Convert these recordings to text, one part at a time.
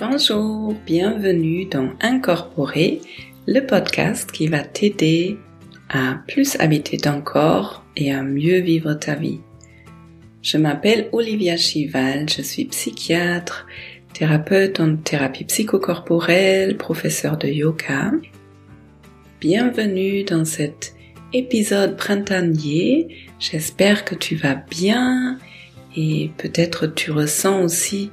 Bonjour, bienvenue dans Incorporer, le podcast qui va t'aider à plus habiter ton corps et à mieux vivre ta vie. Je m'appelle Olivia Chival, je suis psychiatre, thérapeute en thérapie psychocorporelle, professeur de yoga. Bienvenue dans cet épisode printanier. J'espère que tu vas bien et peut-être tu ressens aussi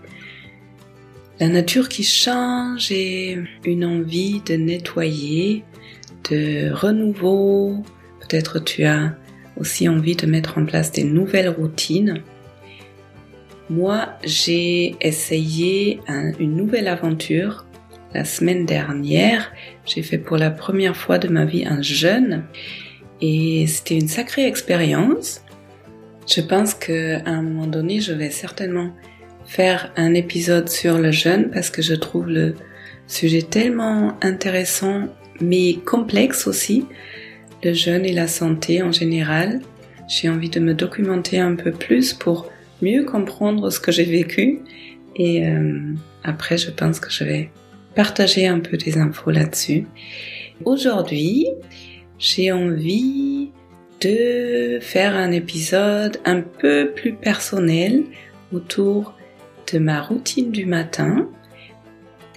la nature qui change et une envie de nettoyer, de renouveau. Peut-être tu as aussi envie de mettre en place des nouvelles routines. Moi, j'ai essayé une nouvelle aventure la semaine dernière. J'ai fait pour la première fois de ma vie un jeûne et c'était une sacrée expérience. Je pense qu'à un moment donné, je vais certainement faire un épisode sur le jeûne parce que je trouve le sujet tellement intéressant mais complexe aussi, le jeûne et la santé en général. J'ai envie de me documenter un peu plus pour mieux comprendre ce que j'ai vécu et euh, après je pense que je vais partager un peu des infos là-dessus. Aujourd'hui, j'ai envie de faire un épisode un peu plus personnel autour de ma routine du matin.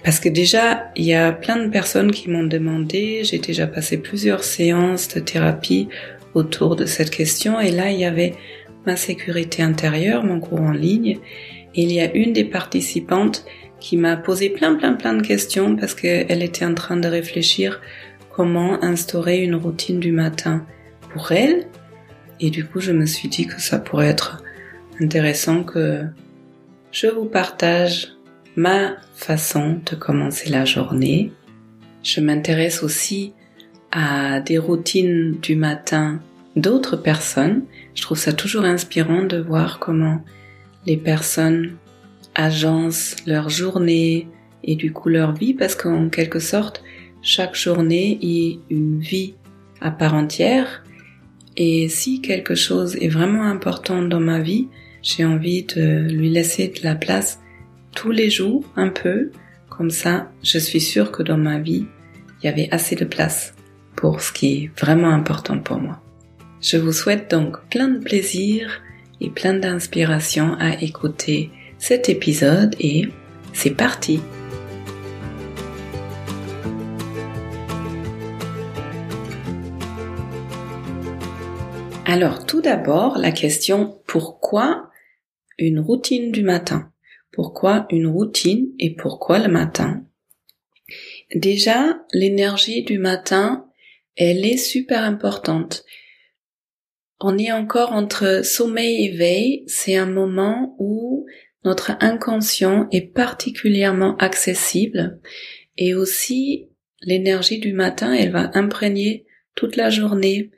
Parce que déjà, il y a plein de personnes qui m'ont demandé, j'ai déjà passé plusieurs séances de thérapie autour de cette question et là, il y avait ma sécurité intérieure, mon cours en ligne. Et il y a une des participantes qui m'a posé plein plein plein de questions parce qu'elle était en train de réfléchir comment instaurer une routine du matin pour elle. Et du coup, je me suis dit que ça pourrait être intéressant que je vous partage ma façon de commencer la journée. Je m'intéresse aussi à des routines du matin d'autres personnes. Je trouve ça toujours inspirant de voir comment les personnes agencent leur journée et du coup leur vie parce qu'en quelque sorte, chaque journée est une vie à part entière et si quelque chose est vraiment important dans ma vie, j'ai envie de lui laisser de la place tous les jours un peu. Comme ça, je suis sûre que dans ma vie, il y avait assez de place pour ce qui est vraiment important pour moi. Je vous souhaite donc plein de plaisir et plein d'inspiration à écouter cet épisode et c'est parti Alors tout d'abord, la question pourquoi une routine du matin. Pourquoi une routine et pourquoi le matin? Déjà, l'énergie du matin, elle est super importante. On est encore entre sommeil et veille, c'est un moment où notre inconscient est particulièrement accessible et aussi l'énergie du matin, elle va imprégner toute la journée.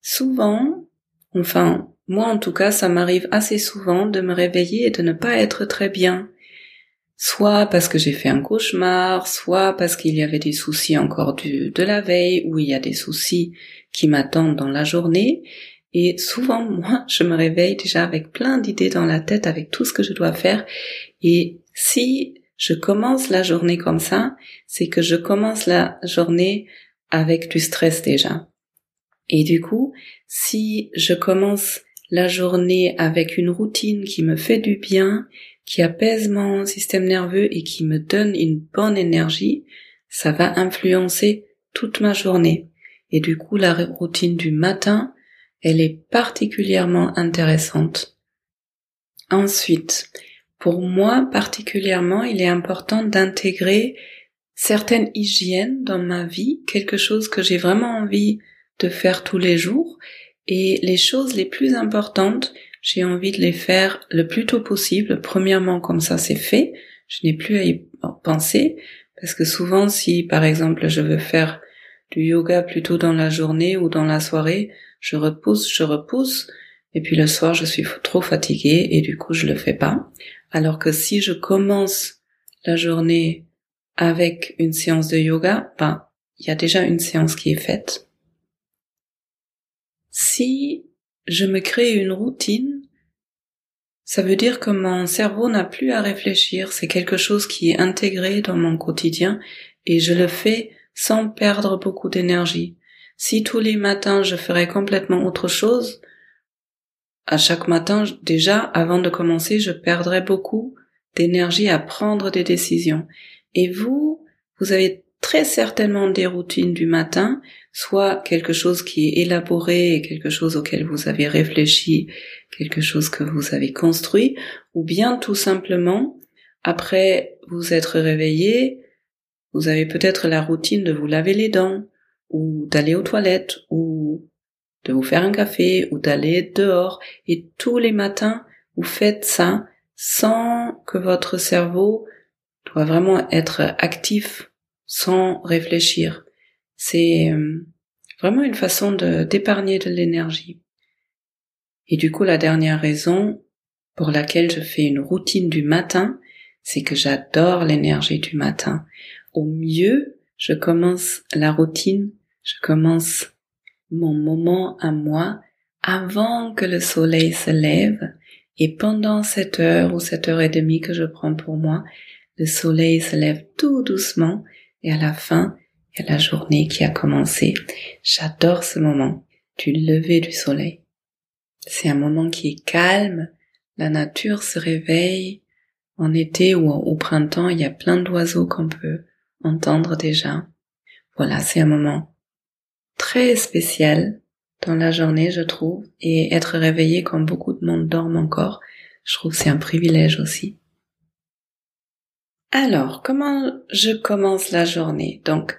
Souvent, enfin, moi, en tout cas, ça m'arrive assez souvent de me réveiller et de ne pas être très bien. Soit parce que j'ai fait un cauchemar, soit parce qu'il y avait des soucis encore de la veille, ou il y a des soucis qui m'attendent dans la journée. Et souvent, moi, je me réveille déjà avec plein d'idées dans la tête, avec tout ce que je dois faire. Et si je commence la journée comme ça, c'est que je commence la journée avec du stress déjà. Et du coup, si je commence la journée avec une routine qui me fait du bien, qui apaise mon système nerveux et qui me donne une bonne énergie, ça va influencer toute ma journée. Et du coup, la routine du matin, elle est particulièrement intéressante. Ensuite, pour moi particulièrement, il est important d'intégrer certaines hygiènes dans ma vie, quelque chose que j'ai vraiment envie de faire tous les jours et les choses les plus importantes, j'ai envie de les faire le plus tôt possible. Premièrement, comme ça c'est fait, je n'ai plus à y penser, parce que souvent si par exemple je veux faire du yoga plutôt dans la journée ou dans la soirée, je repousse, je repousse, et puis le soir je suis trop fatiguée et du coup je le fais pas. Alors que si je commence la journée avec une séance de yoga, ben, il y a déjà une séance qui est faite. Si je me crée une routine, ça veut dire que mon cerveau n'a plus à réfléchir, c'est quelque chose qui est intégré dans mon quotidien et je le fais sans perdre beaucoup d'énergie. Si tous les matins je ferais complètement autre chose, à chaque matin, déjà, avant de commencer, je perdrais beaucoup d'énergie à prendre des décisions. Et vous, vous avez très certainement des routines du matin, soit quelque chose qui est élaboré quelque chose auquel vous avez réfléchi, quelque chose que vous avez construit, ou bien tout simplement, après vous être réveillé, vous avez peut-être la routine de vous laver les dents, ou d'aller aux toilettes, ou de vous faire un café, ou d'aller dehors, et tous les matins, vous faites ça sans que votre cerveau doit vraiment être actif sans réfléchir. C'est euh, vraiment une façon d'épargner de l'énergie. Et du coup, la dernière raison pour laquelle je fais une routine du matin, c'est que j'adore l'énergie du matin. Au mieux, je commence la routine, je commence mon moment à moi avant que le soleil se lève et pendant cette heure ou cette heure et demie que je prends pour moi, le soleil se lève tout doucement et à la fin, la journée qui a commencé. J'adore ce moment du lever du soleil. C'est un moment qui est calme, la nature se réveille. En été ou au printemps, il y a plein d'oiseaux qu'on peut entendre déjà. Voilà, c'est un moment très spécial dans la journée, je trouve, et être réveillé quand beaucoup de monde dorment encore, je trouve c'est un privilège aussi. Alors, comment je commence la journée? Donc,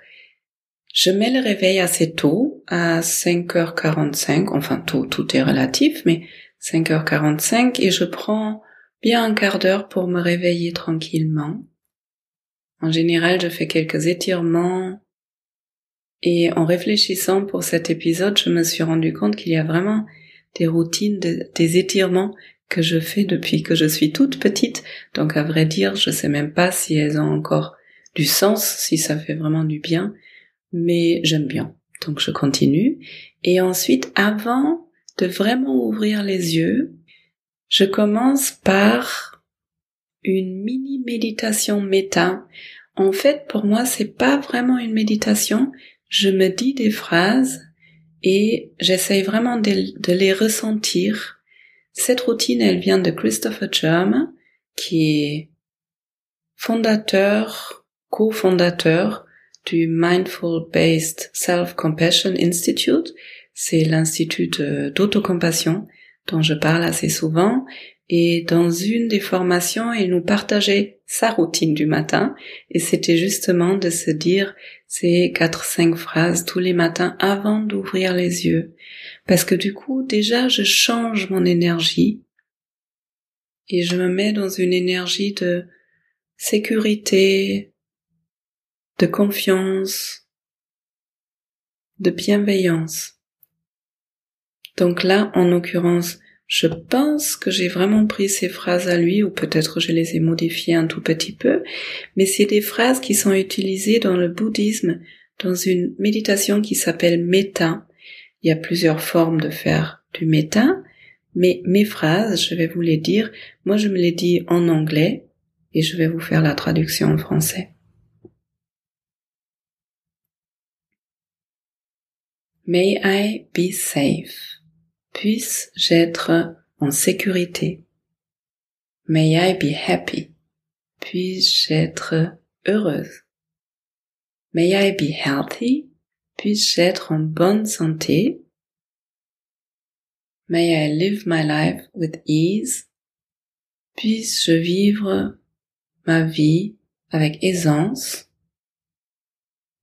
je mets le réveil assez tôt, à 5h45, enfin tôt, tout est relatif, mais 5h45, et je prends bien un quart d'heure pour me réveiller tranquillement. En général, je fais quelques étirements, et en réfléchissant pour cet épisode, je me suis rendu compte qu'il y a vraiment des routines, des étirements que je fais depuis que je suis toute petite. Donc à vrai dire, je sais même pas si elles ont encore du sens, si ça fait vraiment du bien, mais j'aime bien. Donc je continue. Et ensuite, avant de vraiment ouvrir les yeux, je commence par une mini méditation méta. En fait, pour moi, c'est pas vraiment une méditation. Je me dis des phrases et j'essaye vraiment de les ressentir cette routine, elle vient de Christopher Germ, qui est fondateur, cofondateur du Mindful Based Self-Compassion Institute. C'est l'institut d'autocompassion dont je parle assez souvent. Et dans une des formations, il nous partageait sa routine du matin. Et c'était justement de se dire ces quatre, cinq phrases tous les matins avant d'ouvrir les yeux. Parce que du coup, déjà, je change mon énergie et je me mets dans une énergie de sécurité, de confiance, de bienveillance. Donc là, en l'occurrence, je pense que j'ai vraiment pris ces phrases à lui, ou peut-être je les ai modifiées un tout petit peu, mais c'est des phrases qui sont utilisées dans le bouddhisme, dans une méditation qui s'appelle Metta, il y a plusieurs formes de faire du méta, mais mes phrases, je vais vous les dire. Moi, je me les dis en anglais et je vais vous faire la traduction en français. May I be safe? Puisse-je être en sécurité? May I be happy? Puisse-je être heureuse? May I be healthy? Puisse-je être en bonne santé? May I live my life with ease? Puisse-je vivre ma vie avec aisance?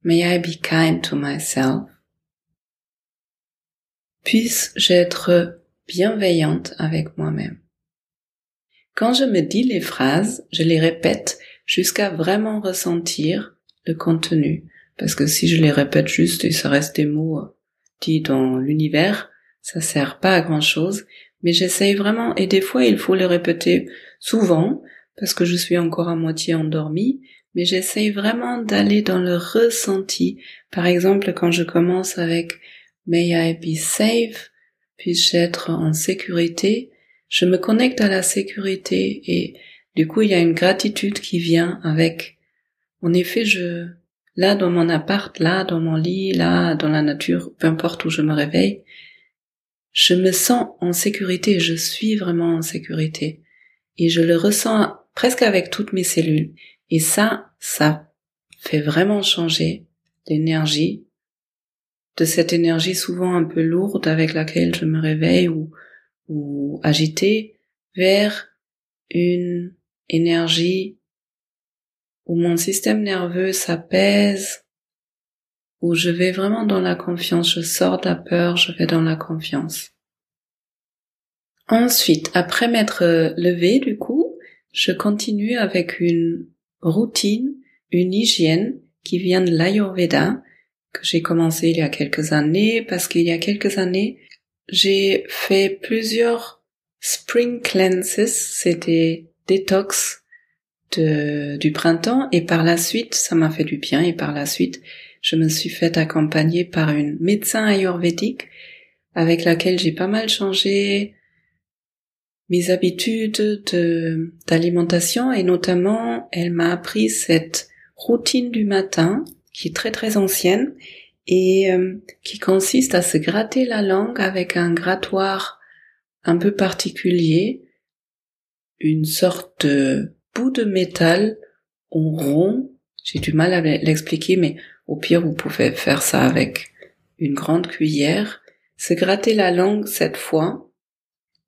May I be kind to myself? Puisse-je être bienveillante avec moi-même. Quand je me dis les phrases, je les répète jusqu'à vraiment ressentir le contenu. Parce que si je les répète juste et ça reste des mots euh, dits dans l'univers, ça sert pas à grand chose. Mais j'essaye vraiment, et des fois il faut les répéter souvent, parce que je suis encore à moitié endormie, mais j'essaye vraiment d'aller dans le ressenti. Par exemple, quand je commence avec May I be safe, puis-je être en sécurité, je me connecte à la sécurité et du coup il y a une gratitude qui vient avec. En effet, je là dans mon appart, là dans mon lit, là dans la nature, peu importe où je me réveille, je me sens en sécurité, je suis vraiment en sécurité et je le ressens presque avec toutes mes cellules. Et ça, ça fait vraiment changer l'énergie de cette énergie souvent un peu lourde avec laquelle je me réveille ou, agitée vers une énergie où mon système nerveux s'apaise, où je vais vraiment dans la confiance, je sors de la peur, je vais dans la confiance. Ensuite, après m'être levé du coup, je continue avec une routine, une hygiène qui vient de l'Ayurveda, que j'ai commencé il y a quelques années, parce qu'il y a quelques années, j'ai fait plusieurs spring cleanses, c'était détox de, du printemps, et par la suite, ça m'a fait du bien, et par la suite, je me suis fait accompagner par une médecin ayurvédique avec laquelle j'ai pas mal changé mes habitudes d'alimentation et notamment elle m'a appris cette routine du matin qui est très très ancienne et euh, qui consiste à se gratter la langue avec un grattoir un peu particulier, une sorte de bout de métal en rond. J'ai du mal à l'expliquer, mais au pire vous pouvez faire ça avec une grande cuillère. Se gratter la langue cette fois,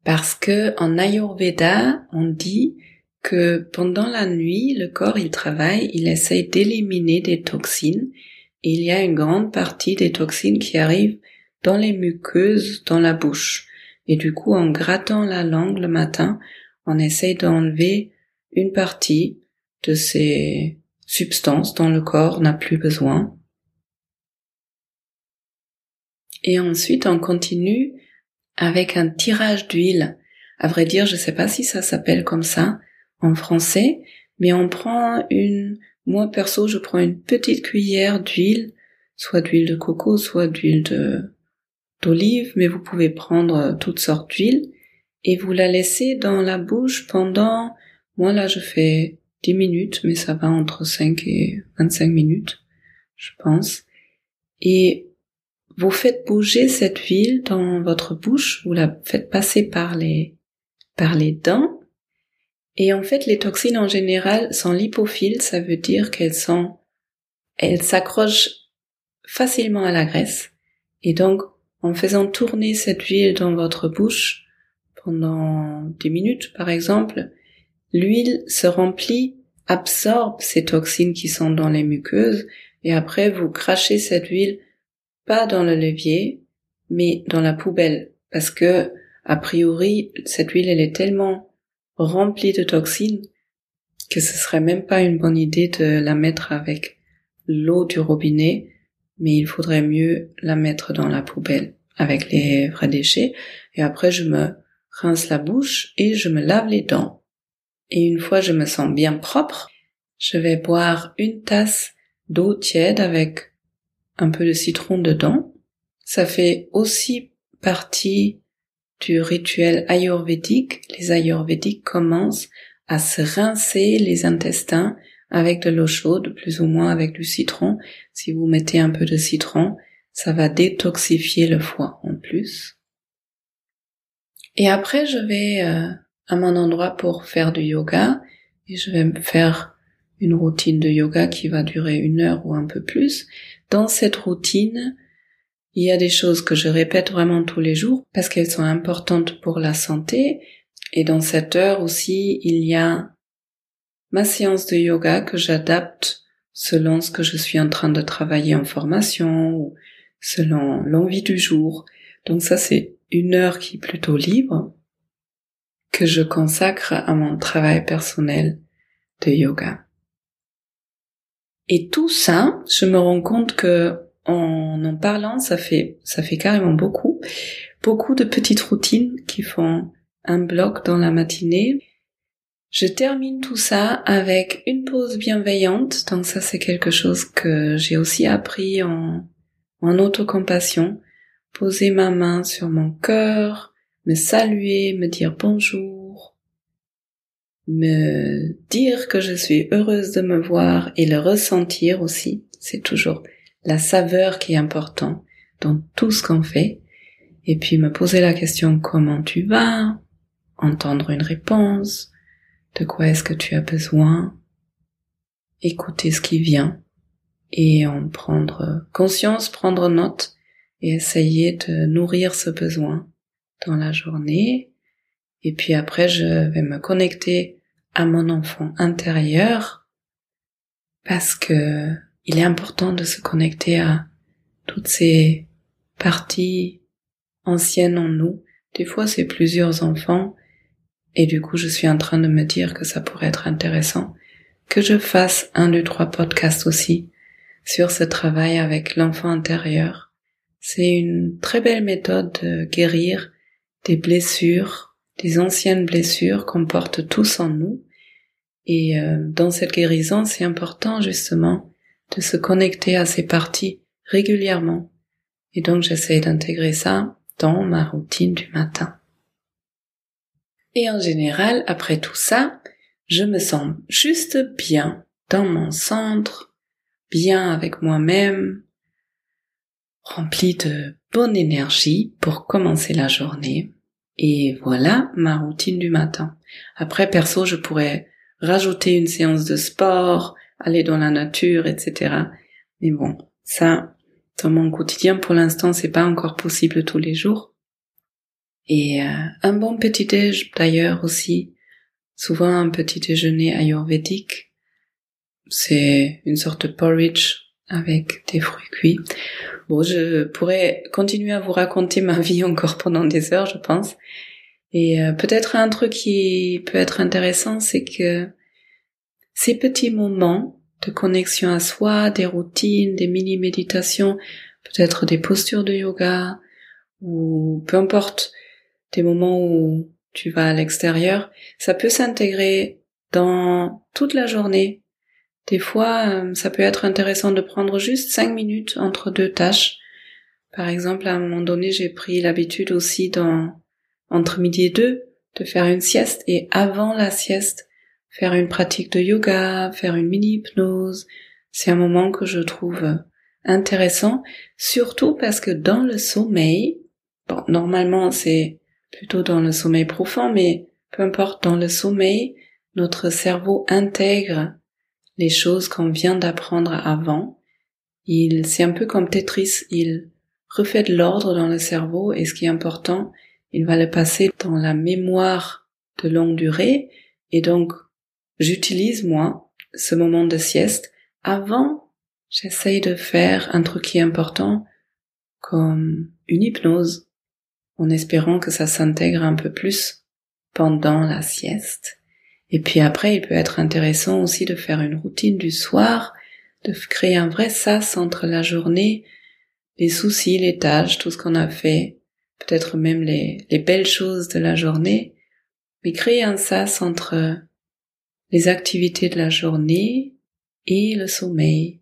parce que en Ayurveda on dit que pendant la nuit, le corps il travaille, il essaye d'éliminer des toxines. Il y a une grande partie des toxines qui arrivent dans les muqueuses, dans la bouche. Et du coup, en grattant la langue le matin, on essaye d'enlever une partie de ces substances dont le corps n'a plus besoin. Et ensuite, on continue avec un tirage d'huile. À vrai dire, je sais pas si ça s'appelle comme ça, en français, mais on prend une, moi perso, je prends une petite cuillère d'huile, soit d'huile de coco, soit d'huile d'olive, mais vous pouvez prendre toutes sortes d'huile et vous la laissez dans la bouche pendant, moi là je fais 10 minutes, mais ça va entre 5 et 25 minutes, je pense. Et vous faites bouger cette huile dans votre bouche, vous la faites passer par les, par les dents et en fait, les toxines en général sont lipophiles, ça veut dire qu'elles sont, elles s'accrochent facilement à la graisse. Et donc, en faisant tourner cette huile dans votre bouche pendant des minutes, par exemple, l'huile se remplit, absorbe ces toxines qui sont dans les muqueuses, et après vous crachez cette huile pas dans le levier, mais dans la poubelle, parce que, a priori, cette huile, elle est tellement remplie de toxines que ce serait même pas une bonne idée de la mettre avec l'eau du robinet, mais il faudrait mieux la mettre dans la poubelle avec les vrais déchets. Et après, je me rince la bouche et je me lave les dents. Et une fois je me sens bien propre, je vais boire une tasse d'eau tiède avec un peu de citron dedans. Ça fait aussi partie du rituel ayurvédique, les ayurvédiques commencent à se rincer les intestins avec de l'eau chaude, plus ou moins avec du citron. Si vous mettez un peu de citron, ça va détoxifier le foie en plus. Et après, je vais euh, à mon endroit pour faire du yoga et je vais faire une routine de yoga qui va durer une heure ou un peu plus. Dans cette routine, il y a des choses que je répète vraiment tous les jours parce qu'elles sont importantes pour la santé. Et dans cette heure aussi, il y a ma séance de yoga que j'adapte selon ce que je suis en train de travailler en formation ou selon l'envie du jour. Donc ça, c'est une heure qui est plutôt libre que je consacre à mon travail personnel de yoga. Et tout ça, je me rends compte que en en parlant, ça fait, ça fait carrément beaucoup. Beaucoup de petites routines qui font un bloc dans la matinée. Je termine tout ça avec une pause bienveillante. Donc ça, c'est quelque chose que j'ai aussi appris en, en autocompassion. Poser ma main sur mon cœur, me saluer, me dire bonjour, me dire que je suis heureuse de me voir et le ressentir aussi. C'est toujours la saveur qui est important dans tout ce qu'on fait. Et puis me poser la question comment tu vas, entendre une réponse, de quoi est-ce que tu as besoin, écouter ce qui vient et en prendre conscience, prendre note et essayer de nourrir ce besoin dans la journée. Et puis après, je vais me connecter à mon enfant intérieur parce que il est important de se connecter à toutes ces parties anciennes en nous. Des fois, c'est plusieurs enfants et du coup, je suis en train de me dire que ça pourrait être intéressant que je fasse un, deux, trois podcasts aussi sur ce travail avec l'enfant intérieur. C'est une très belle méthode de guérir des blessures, des anciennes blessures qu'on porte tous en nous. Et euh, dans cette guérison, c'est important justement de se connecter à ces parties régulièrement. Et donc j'essaie d'intégrer ça dans ma routine du matin. Et en général, après tout ça, je me sens juste bien dans mon centre, bien avec moi-même, rempli de bonne énergie pour commencer la journée. Et voilà ma routine du matin. Après, perso, je pourrais rajouter une séance de sport, aller dans la nature, etc. Mais bon, ça, dans mon quotidien, pour l'instant, c'est pas encore possible tous les jours. Et euh, un bon petit déj d'ailleurs aussi, souvent un petit déjeuner ayurvédique. C'est une sorte de porridge avec des fruits cuits. Bon, je pourrais continuer à vous raconter ma vie encore pendant des heures, je pense. Et euh, peut-être un truc qui peut être intéressant, c'est que ces petits moments de connexion à soi, des routines, des mini-méditations, peut-être des postures de yoga, ou peu importe des moments où tu vas à l'extérieur, ça peut s'intégrer dans toute la journée. Des fois, euh, ça peut être intéressant de prendre juste cinq minutes entre deux tâches. Par exemple, à un moment donné, j'ai pris l'habitude aussi dans, entre midi et deux, de faire une sieste et avant la sieste, faire une pratique de yoga, faire une mini hypnose. C'est un moment que je trouve intéressant, surtout parce que dans le sommeil, bon, normalement c'est plutôt dans le sommeil profond, mais peu importe, dans le sommeil, notre cerveau intègre les choses qu'on vient d'apprendre avant. Il, c'est un peu comme Tetris, il refait de l'ordre dans le cerveau et ce qui est important, il va le passer dans la mémoire de longue durée et donc j'utilise moi ce moment de sieste avant j'essaye de faire un truc qui est important comme une hypnose en espérant que ça s'intègre un peu plus pendant la sieste. Et puis après, il peut être intéressant aussi de faire une routine du soir, de créer un vrai sas entre la journée, les soucis, les tâches, tout ce qu'on a fait, peut-être même les, les belles choses de la journée, mais créer un sas entre les activités de la journée et le sommeil,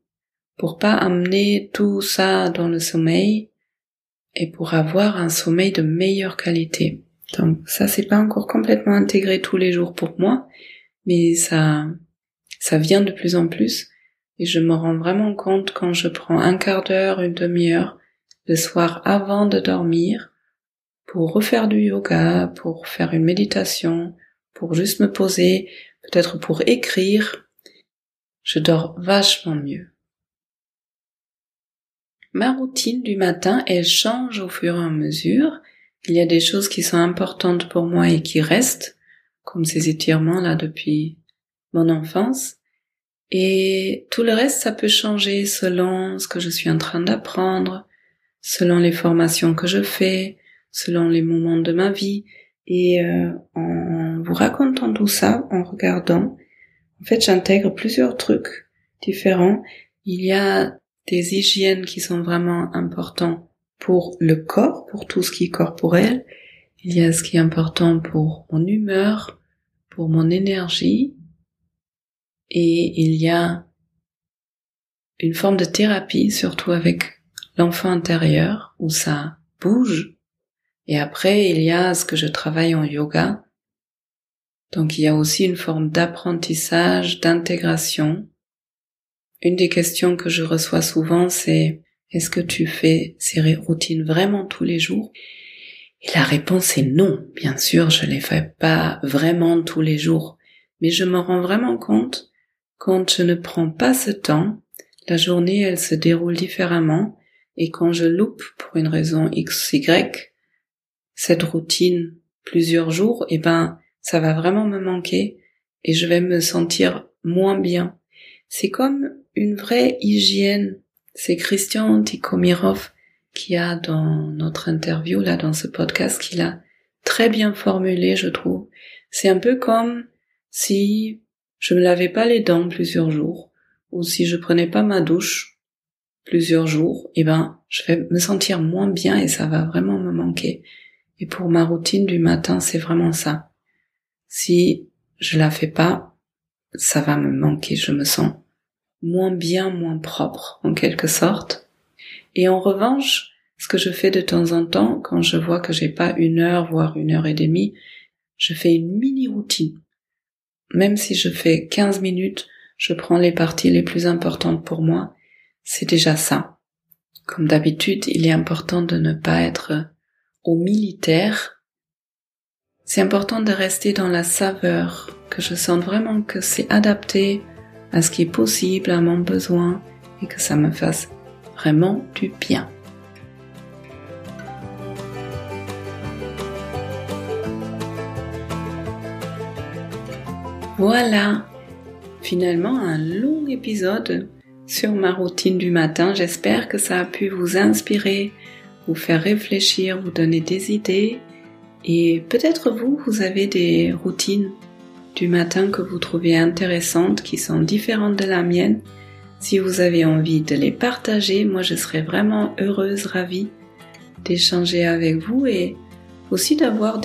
pour pas amener tout ça dans le sommeil, et pour avoir un sommeil de meilleure qualité. Donc ça c'est pas encore complètement intégré tous les jours pour moi, mais ça ça vient de plus en plus et je me rends vraiment compte quand je prends un quart d'heure, une demi-heure le soir avant de dormir pour refaire du yoga, pour faire une méditation, pour juste me poser, peut-être pour écrire, je dors vachement mieux. Ma routine du matin, elle change au fur et à mesure. Il y a des choses qui sont importantes pour moi et qui restent, comme ces étirements là depuis mon enfance. Et tout le reste, ça peut changer selon ce que je suis en train d'apprendre, selon les formations que je fais, selon les moments de ma vie. Et euh, en vous racontant tout ça, en regardant, en fait, j'intègre plusieurs trucs différents. Il y a des hygiènes qui sont vraiment importants pour le corps, pour tout ce qui est corporel. Il y a ce qui est important pour mon humeur, pour mon énergie. Et il y a une forme de thérapie, surtout avec l'enfant intérieur, où ça bouge. Et après, il y a ce que je travaille en yoga. Donc il y a aussi une forme d'apprentissage, d'intégration. Une des questions que je reçois souvent, c'est est-ce que tu fais ces routines vraiment tous les jours? Et la réponse est non. Bien sûr, je les fais pas vraiment tous les jours. Mais je me rends vraiment compte quand je ne prends pas ce temps, la journée elle se déroule différemment et quand je loupe pour une raison X, Y, cette routine plusieurs jours, eh ben, ça va vraiment me manquer et je vais me sentir moins bien. C'est comme une vraie hygiène. C'est Christian Tikomirov qui a dans notre interview, là, dans ce podcast, qu'il a très bien formulé, je trouve. C'est un peu comme si je me lavais pas les dents plusieurs jours, ou si je prenais pas ma douche plusieurs jours, eh ben, je vais me sentir moins bien et ça va vraiment me manquer. Et pour ma routine du matin, c'est vraiment ça. Si je la fais pas, ça va me manquer, je me sens moins bien, moins propre, en quelque sorte. Et en revanche, ce que je fais de temps en temps, quand je vois que j'ai pas une heure, voire une heure et demie, je fais une mini routine. Même si je fais 15 minutes, je prends les parties les plus importantes pour moi. C'est déjà ça. Comme d'habitude, il est important de ne pas être au militaire. C'est important de rester dans la saveur, que je sente vraiment que c'est adapté à ce qui est possible, à mon besoin, et que ça me fasse vraiment du bien. Voilà, finalement un long épisode sur ma routine du matin. J'espère que ça a pu vous inspirer, vous faire réfléchir, vous donner des idées. Et peut-être vous, vous avez des routines du matin que vous trouvez intéressantes, qui sont différentes de la mienne. Si vous avez envie de les partager, moi je serais vraiment heureuse, ravie d'échanger avec vous et aussi d'avoir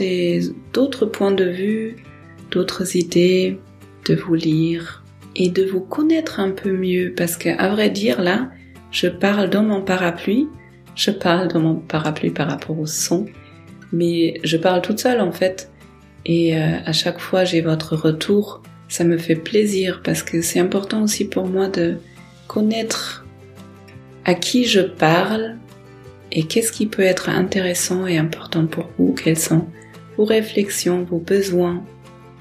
d'autres points de vue, d'autres idées, de vous lire et de vous connaître un peu mieux parce que, à vrai dire, là, je parle dans mon parapluie, je parle dans mon parapluie par rapport au son, mais je parle toute seule en fait. Et euh, à chaque fois j'ai votre retour, ça me fait plaisir parce que c'est important aussi pour moi de connaître à qui je parle et qu'est-ce qui peut être intéressant et important pour vous, quelles sont vos réflexions, vos besoins,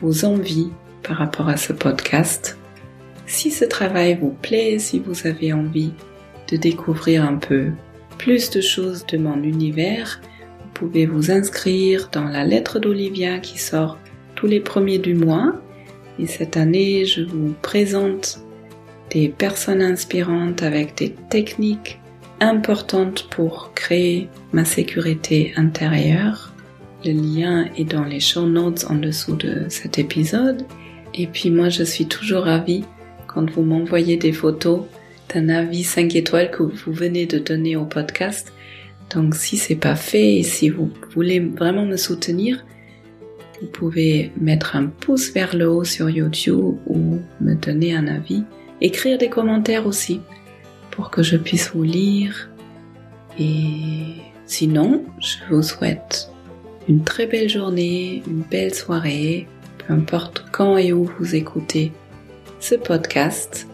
vos envies par rapport à ce podcast. Si ce travail vous plaît, si vous avez envie de découvrir un peu plus de choses de mon univers, pouvez vous inscrire dans la lettre d'Olivia qui sort tous les premiers du mois. Et cette année, je vous présente des personnes inspirantes avec des techniques importantes pour créer ma sécurité intérieure. Le lien est dans les show notes en dessous de cet épisode. Et puis moi, je suis toujours ravie quand vous m'envoyez des photos d'un avis 5 étoiles que vous venez de donner au podcast. Donc si c'est pas fait et si vous voulez vraiment me soutenir, vous pouvez mettre un pouce vers le haut sur YouTube ou me donner un avis, écrire des commentaires aussi pour que je puisse vous lire. Et sinon, je vous souhaite une très belle journée, une belle soirée, peu importe quand et où vous écoutez ce podcast.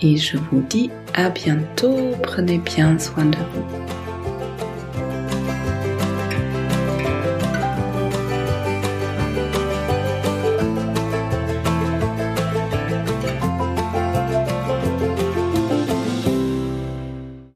Et je vous dis à bientôt. Prenez bien soin de vous.